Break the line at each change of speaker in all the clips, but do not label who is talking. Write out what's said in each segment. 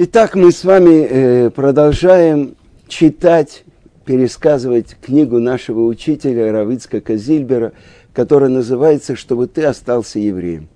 Итак, мы с вами э, продолжаем читать, пересказывать книгу нашего учителя Равицка Казильбера, которая называется «Чтобы ты остался евреем».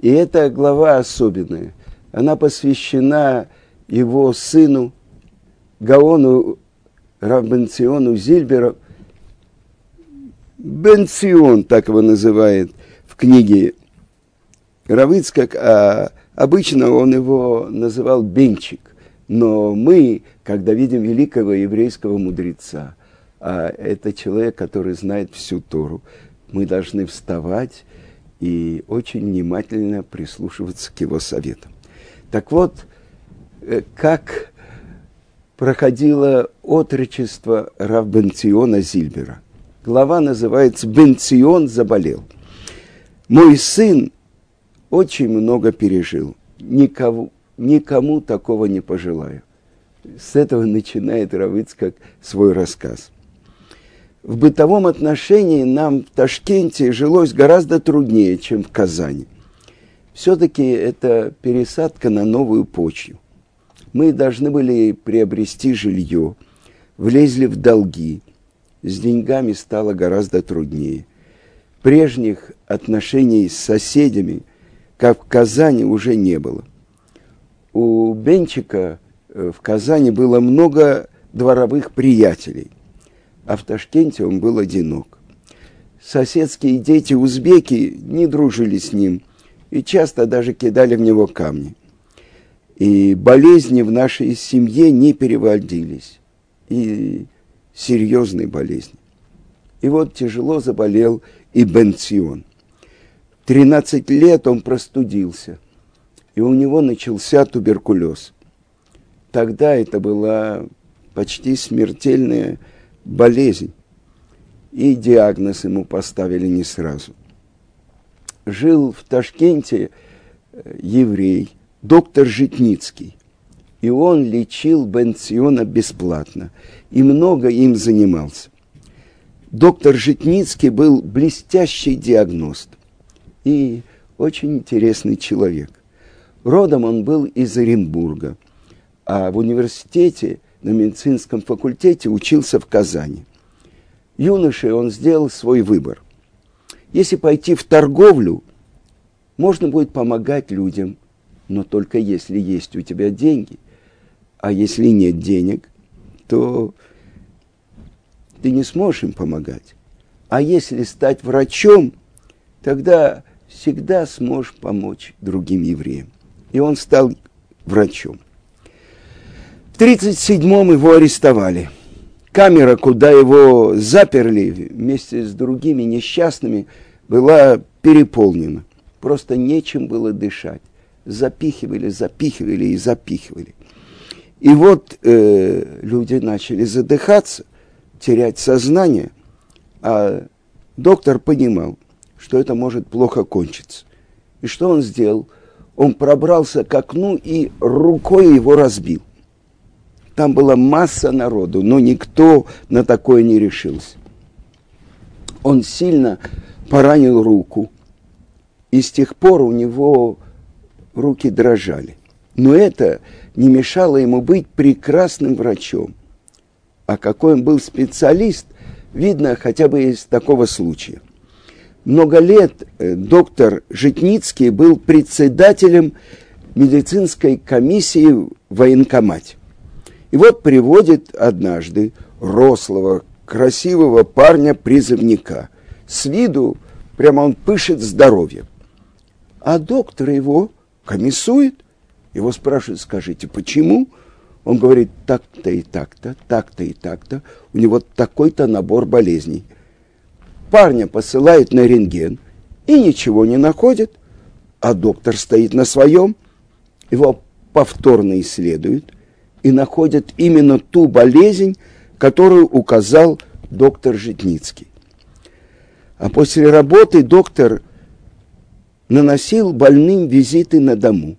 И эта глава особенная. Она посвящена его сыну Гаону Равбенциону Зильберу. Бенцион, так его называет в книге Равицкак, а Обычно он его называл Бенчик, но мы, когда видим великого еврейского мудреца, а это человек, который знает всю Тору, мы должны вставать и очень внимательно прислушиваться к его советам. Так вот, э, как проходило отрочество Равбенциона Зильбера. Глава называется «Бенцион заболел». Мой сын очень много пережил. Никого, никому такого не пожелаю. С этого начинает Равыцкак свой рассказ. В бытовом отношении нам в Ташкенте жилось гораздо труднее, чем в Казани. Все-таки это пересадка на новую почву. Мы должны были приобрести жилье, влезли в долги. С деньгами стало гораздо труднее. Прежних отношений с соседями – как в Казани уже не было. У Бенчика э, в Казани было много дворовых приятелей, а в Ташкенте он был одинок. Соседские дети узбеки не дружили с ним и часто даже кидали в него камни. И болезни в нашей семье не переводились. И серьезные болезни. И вот тяжело заболел и Бенцион – 13 лет он простудился, и у него начался туберкулез. Тогда это была почти смертельная болезнь, и диагноз ему поставили не сразу. Жил в Ташкенте э, еврей, доктор Житницкий, и он лечил Бенциона бесплатно, и много им занимался. Доктор Житницкий был блестящий диагност и очень интересный человек. Родом он был из Оренбурга, а в университете на медицинском факультете учился в Казани. Юношей он сделал свой выбор. Если пойти в торговлю, можно будет помогать людям, но только если есть у тебя деньги. А если нет денег, то ты не сможешь им помогать. А если стать врачом, тогда всегда сможешь помочь другим евреям. И он стал врачом. В 1937-м его арестовали. Камера, куда его заперли вместе с другими несчастными, была переполнена. Просто нечем было дышать. Запихивали, запихивали и запихивали. И вот э, люди начали задыхаться, терять сознание, а доктор понимал, что это может плохо кончиться. И что он сделал? Он пробрался к окну и рукой его разбил. Там была масса народу, но никто на такое не решился. Он сильно поранил руку, и с тех пор у него руки дрожали. Но это не мешало ему быть прекрасным врачом. А какой он был специалист, видно хотя бы из такого случая много лет э, доктор Житницкий был председателем медицинской комиссии в военкомате. И вот приводит однажды рослого, красивого парня-призывника. С виду прямо он пышет здоровьем. А доктор его комиссует. Его спрашивают, скажите, почему? Он говорит, так-то и так-то, так-то и так-то. У него такой-то набор болезней – парня посылают на рентген и ничего не находят, а доктор стоит на своем, его повторно исследуют и находят именно ту болезнь, которую указал доктор Житницкий. А после работы доктор наносил больным визиты на дому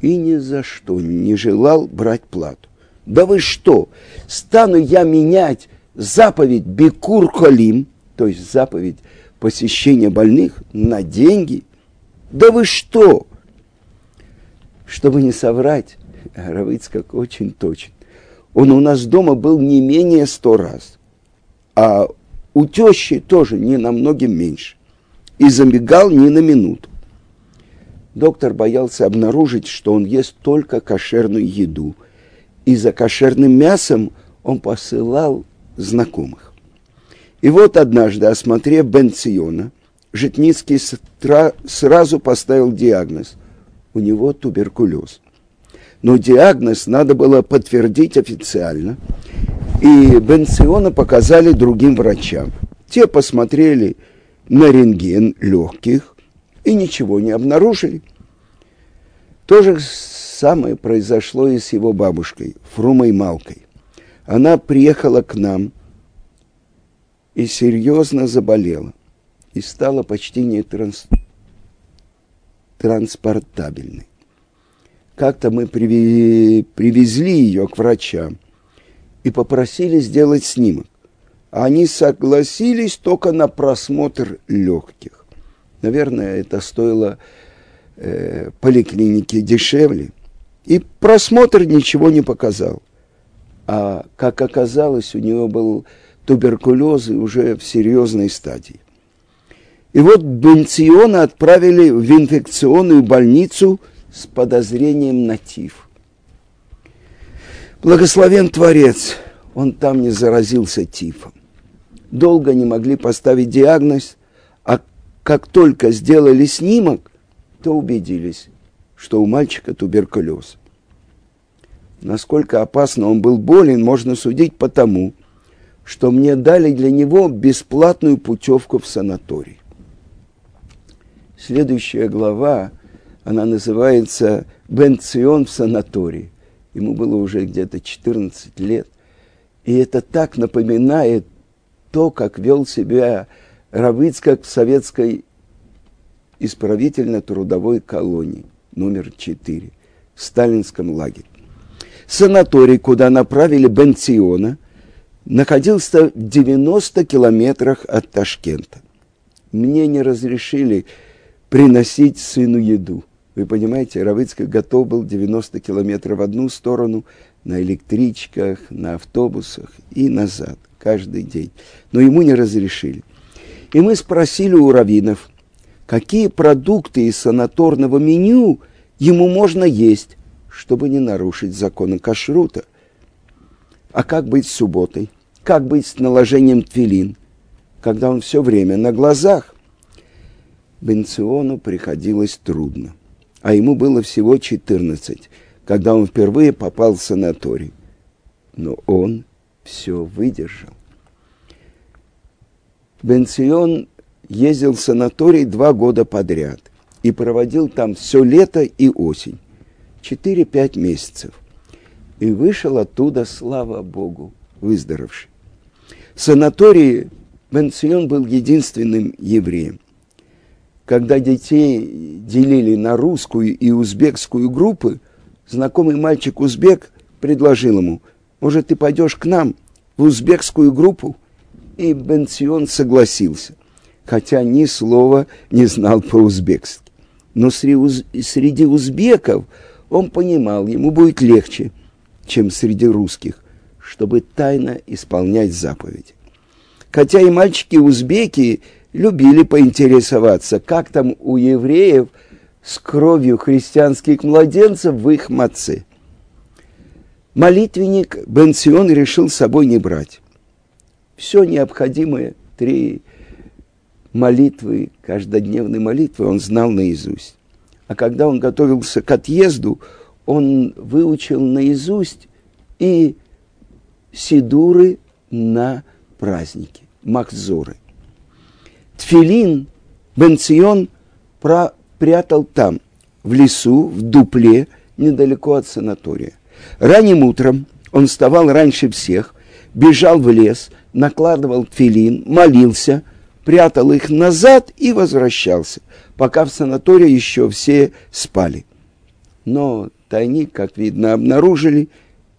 и ни за что не желал брать плату. Да вы что, стану я менять заповедь Бекур Халим – то есть заповедь посещения больных на деньги. Да вы что? Чтобы не соврать, Равыцкак очень точен. Он у нас дома был не менее сто раз. А у тещи тоже не намного меньше. И забегал ни на минуту. Доктор боялся обнаружить, что он ест только кошерную еду. И за кошерным мясом он посылал знакомых. И вот однажды, осмотрев Бенциона, Житницкий сразу поставил диагноз. У него туберкулез. Но диагноз надо было подтвердить официально. И Бенциона показали другим врачам. Те посмотрели на рентген легких и ничего не обнаружили. То же самое произошло и с его бабушкой, Фрумой Малкой. Она приехала к нам и серьезно заболела, и стала почти не транс... транспортабельной. Как-то мы привезли ее к врачам и попросили сделать снимок. Они согласились только на просмотр легких. Наверное, это стоило э, поликлинике дешевле. И просмотр ничего не показал. А как оказалось, у него был туберкулез уже в серьезной стадии. И вот Бенциона отправили в инфекционную больницу с подозрением на тиф. Благословен Творец, он там не заразился тифом долго не могли поставить диагноз, а как только сделали снимок, то убедились, что у мальчика туберкулез. Насколько опасно он был болен, можно судить по тому, что мне дали для него бесплатную путевку в санаторий. Следующая глава, она называется «Бенцион в санатории». Ему было уже где-то 14 лет. И это так напоминает то, как вел себя Равыцкак в советской исправительно-трудовой колонии номер 4 в сталинском лагере. Санаторий, куда направили Бенциона, находился в 90 километрах от Ташкента. Мне не разрешили приносить сыну еду. Вы понимаете, Равыцкак готов был 90 километров в одну сторону, на электричках, на автобусах и назад каждый день. Но ему не разрешили. И мы спросили у раввинов, какие продукты из санаторного меню ему можно есть, чтобы не нарушить законы кашрута. А как быть с субботой? Как быть с наложением твилин, когда он все время на глазах? Бенциону приходилось трудно, а ему было всего 14, когда он впервые попал в санаторий. Но он все выдержал. Бенцион ездил в санаторий два года подряд и проводил там все лето и осень. четыре-пять месяцев. И вышел оттуда, слава Богу, выздоровевший. Санатории Бенцион был единственным евреем. Когда детей делили на русскую и узбекскую группы, знакомый мальчик-узбек предложил ему, может, ты пойдешь к нам в узбекскую группу? И Бенцион согласился, хотя ни слова не знал по-узбекски. Но среди узбеков он понимал, ему будет легче, чем среди русских, чтобы тайно исполнять заповеди. Хотя и мальчики-узбеки любили поинтересоваться, как там у евреев с кровью христианских младенцев в их маце. Молитвенник Бенцион решил с собой не брать все необходимое, три молитвы, каждодневные молитвы он знал наизусть. А когда он готовился к отъезду, он выучил наизусть и сидуры на праздники, махзоры. Тфилин Бенцион прятал там, в лесу, в дупле, недалеко от санатория. Ранним утром он вставал раньше всех, бежал в лес, накладывал тфилин, молился, прятал их назад и возвращался, пока в санатории еще все спали. Но тайник, как видно, обнаружили,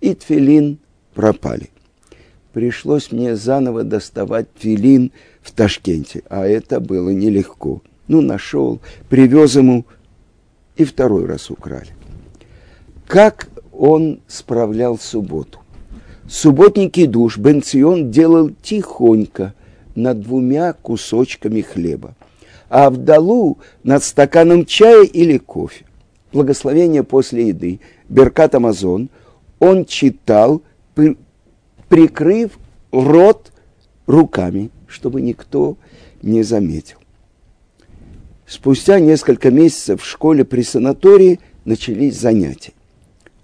и тфилин пропали. Пришлось мне заново доставать тфилин в Ташкенте, а это было нелегко. Ну, нашел, привез ему, и второй раз украли. Как он справлял субботу. Субботний кидуш Бенцион делал тихонько над двумя кусочками хлеба, а Авдалу над стаканом чая или кофе. Благословение после еды, Беркат Амазон, он читал, прикрыв рот руками, чтобы никто не заметил. Спустя несколько месяцев в школе при санатории начались занятия.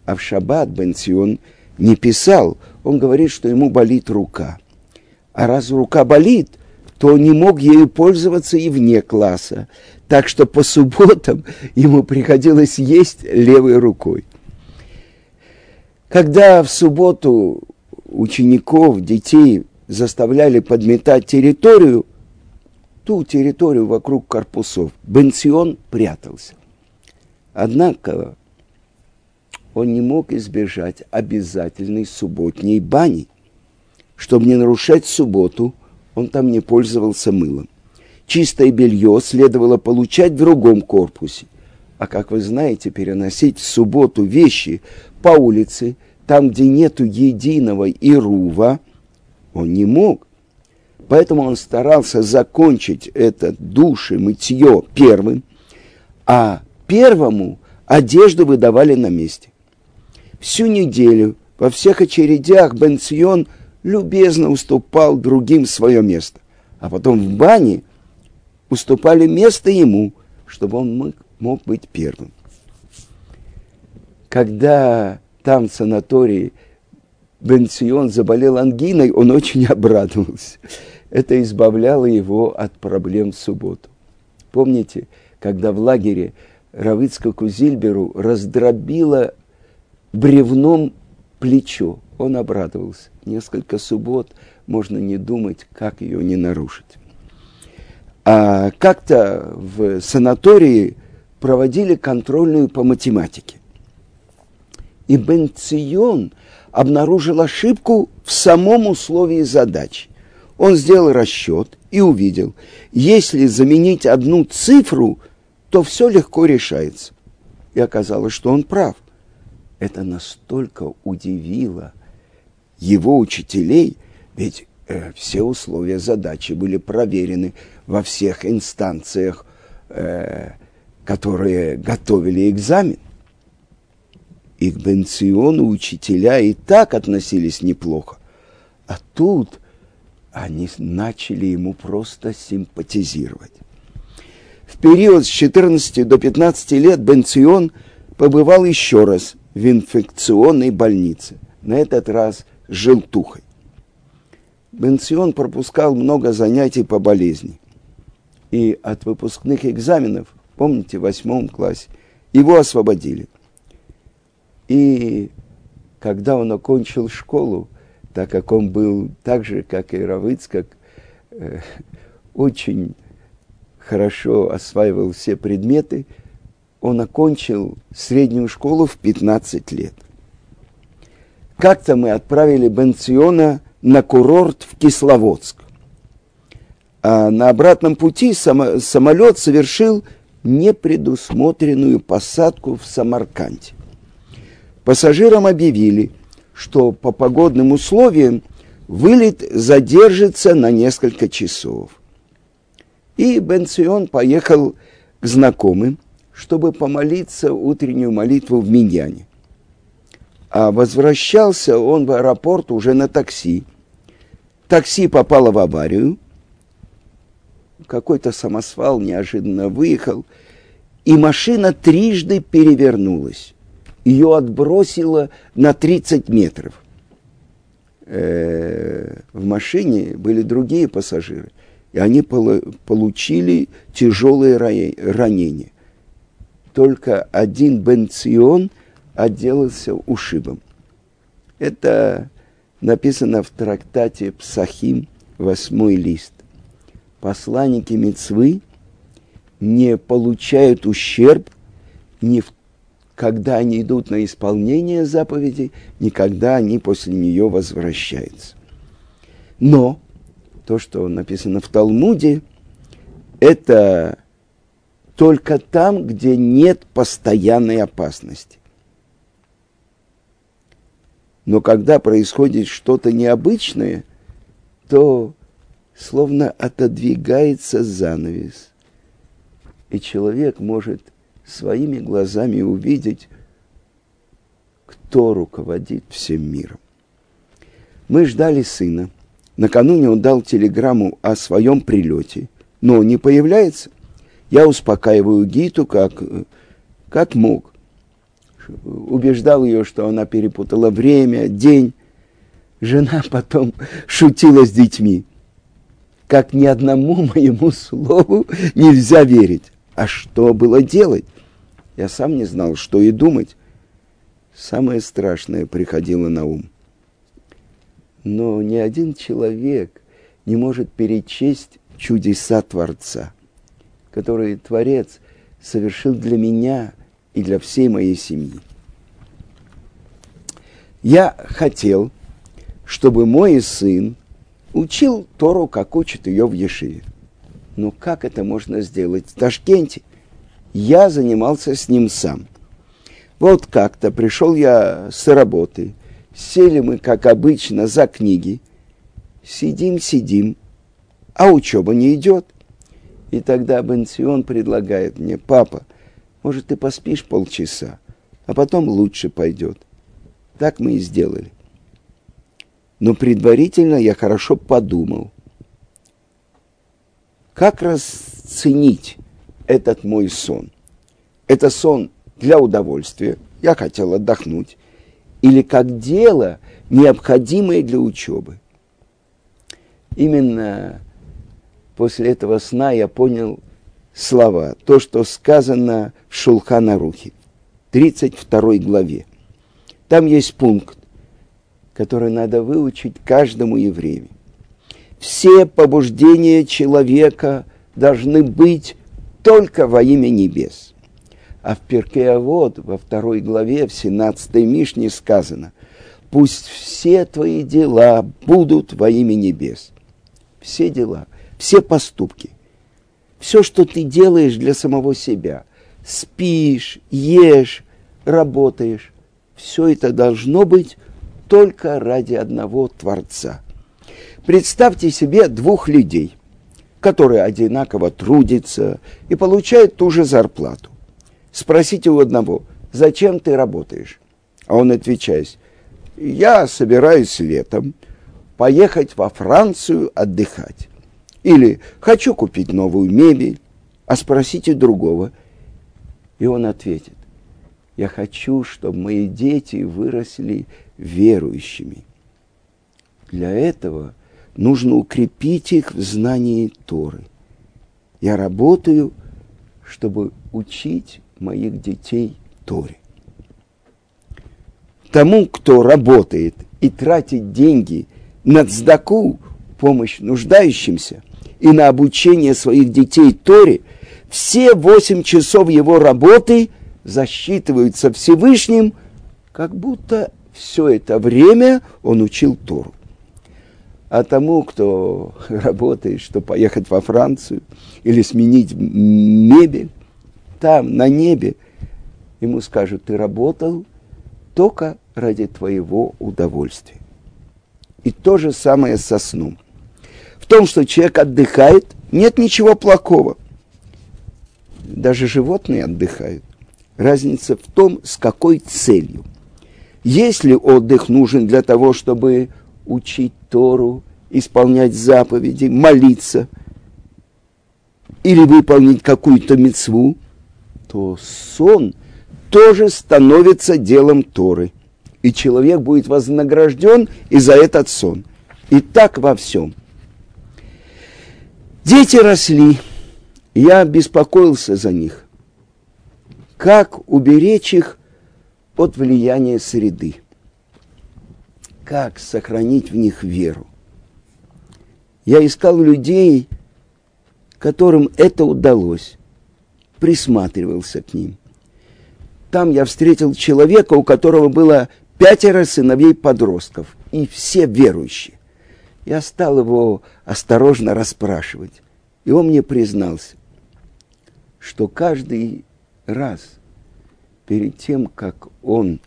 А в шаббат Бенсион не писал, он говорит, что ему болит рука. А раз рука болит, то не мог ею пользоваться и вне класса. Так что по субботам ему приходилось есть левой рукой. Когда в субботу учеников, детей заставляли подметать территорию, ту территорию вокруг корпусов, Бенцион прятался. Однако он не мог избежать обязательной субботней бани. Чтобы не нарушать субботу, он там не пользовался мылом. Чистое белье следовало получать в другом корпусе. А как вы знаете, переносить в субботу вещи по улице, там, где нету единого ирува, он не мог. Поэтому он старался закончить это душ и мытье первым, а первому одежду выдавали на месте. Всю неделю во всех очередях Бенцион любезно уступал другим свое место, а потом в бане уступали место ему, чтобы он мог, мог быть первым. Когда там в санатории Бенцион заболел ангиной, он очень обрадовался. Это избавляло его от проблем в субботу. Помните, когда в лагере Равицкаку Зильберу раздробило бревном плечо. Он обрадовался. Несколько суббот можно не думать, как ее не нарушить. А как-то в санатории проводили контрольную по математике. И Бенцион обнаружил ошибку в самом условии задачи. Он сделал расчет и увидел, если заменить одну цифру, то все легко решается. И оказалось, что он прав это настолько удивило его учителей, ведь э, все условия задачи были проверены во всех инстанциях, э, которые готовили экзамен. И к Бенциону учителя и так относились неплохо. А тут они начали ему просто симпатизировать. В период с 14 до 15 лет Бенцион побывал еще раз в инфекционной больнице, на этот раз с желтухой. Бенцион пропускал много занятий по болезни. И от выпускных экзаменов, помните, в восьмом классе, его освободили. И когда он окончил школу, так как он был так же, как и Равыцкак, э, очень хорошо осваивал все предметы – он окончил среднюю школу в 15 лет. Как-то мы отправили Бенциона на курорт в Кисловодск. А на обратном пути самолет совершил непредусмотренную посадку в Самарканде. Пассажирам объявили, что по погодным условиям вылет задержится на несколько часов. И Бенцион поехал к знакомым, чтобы помолиться утреннюю молитву в Миньяне. А возвращался он в аэропорт уже на такси. Такси попало в аварию. Какой-то самосвал неожиданно выехал, и машина трижды перевернулась. Ее отбросило на 30 метров. Э, в машине были другие пассажиры, и они получили тяжелые ранения только один Бенцион отделался ушибом. Это написано в трактате Псахим, восьмой лист. Посланники Мецвы не получают ущерб ни в когда они идут на исполнение заповеди, никогда они после нее возвращаются. Но то, что написано в Талмуде, это только там, где нет постоянной опасности. Но когда происходит что-то необычное, то словно отодвигается занавес. И человек может своими глазами увидеть, кто руководит всем миром. Мы ждали сына. Накануне он дал телеграмму о своем прилете, но он не появляется. Я успокаиваю Гиту как, как мог. Убеждал ее, что она перепутала время, день. Жена потом шутила с детьми. Как ни одному моему слову нельзя верить. А что было делать? Я сам не знал, что и думать. Самое страшное приходило на ум. Но ни один человек не может перечесть чудеса Творца, которые Творец совершил для меня и для всей моей семьи. Я хотел, чтобы мой сын учил Тору, как учит ее в Ешиве. Но как это можно сделать в Ташкенте? Я занимался с ним сам. Вот как-то пришел я с работы, сели мы, как обычно, за книги, сидим, сидим, а учеба не идет. И тогда Бенсион предлагает мне, папа, может, ты поспишь полчаса, а потом лучше пойдет. Так мы и сделали. Но предварительно я хорошо подумал, как расценить этот мой сон? Это сон для удовольствия, я хотел отдохнуть, или как дело, необходимое для учебы. Именно после этого сна я понял слова, то, что сказано в Шулхана Рухе, 32 главе. Там есть пункт, который надо выучить каждому еврею. Все побуждения человека должны быть только во имя небес. А в Перкеавод, во второй главе, в 17 Мишне сказано, «Пусть все твои дела будут во имя небес». Все дела, все поступки, все, что ты делаешь для самого себя, спишь, ешь, работаешь, все это должно быть только ради одного Творца. Представьте себе двух людей, которые одинаково трудятся и получают ту же зарплату. Спросите у одного, зачем ты работаешь? А он отвечает, я собираюсь летом поехать во Францию отдыхать. Или хочу купить новую мебель. А спросите другого. И он ответит, я хочу, чтобы мои дети выросли верующими. Для этого нужно укрепить их в знании Торы. Я работаю, чтобы учить моих детей Торе. Тому, кто работает и тратит деньги на цдаку, помощь нуждающимся, и на обучение своих детей Торе, все восемь часов его работы засчитываются Всевышним, как будто все это время он учил Тору. А тому, кто работает, чтобы поехать во Францию или сменить мебель, там, на небе, ему скажут, ты работал только ради твоего удовольствия. И то же самое со сном. В том, что человек отдыхает, нет ничего плохого. Даже животные отдыхают. Разница в том, с какой целью. Если отдых нужен для того, чтобы учить Тору, исполнять заповеди, молиться или выполнить какую-то мецву, то сон тоже становится делом Торы. И человек будет вознагражден и за этот сон. И так во всем. Дети росли, я беспокоился за них. Как уберечь их от влияния среды? Как сохранить в них веру? Я искал людей, которым это удалось присматривался к ним. Там я встретил человека, у которого было пятеро сыновей-подростков, и все верующие. Я стал его осторожно расспрашивать, и он мне признался, что каждый раз перед тем, как он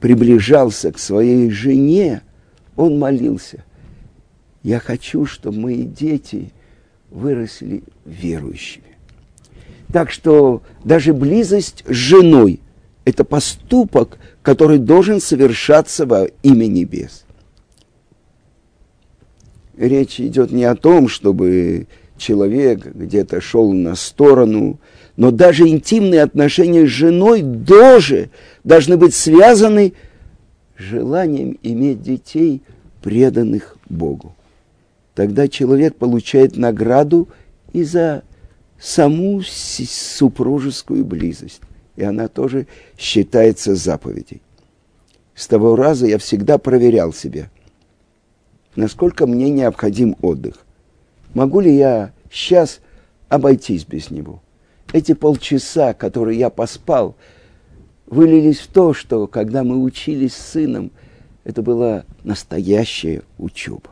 приближался к своей жене, он молился. Я хочу, чтобы мои дети выросли верующими. Так что даже близость с женой – это поступок, который должен совершаться во имя небес. Речь идет не о том, чтобы человек где-то шел на сторону, но даже интимные отношения с женой тоже должны быть связаны желанием иметь детей, преданных Богу. Тогда человек получает награду и за саму супружескую близость. И она тоже считается заповедей. С того раза я всегда проверял себя, насколько мне необходим отдых. Могу ли я сейчас обойтись без него? Эти полчаса, которые я поспал, вылились в то, что когда мы учились с сыном, это была настоящая учеба.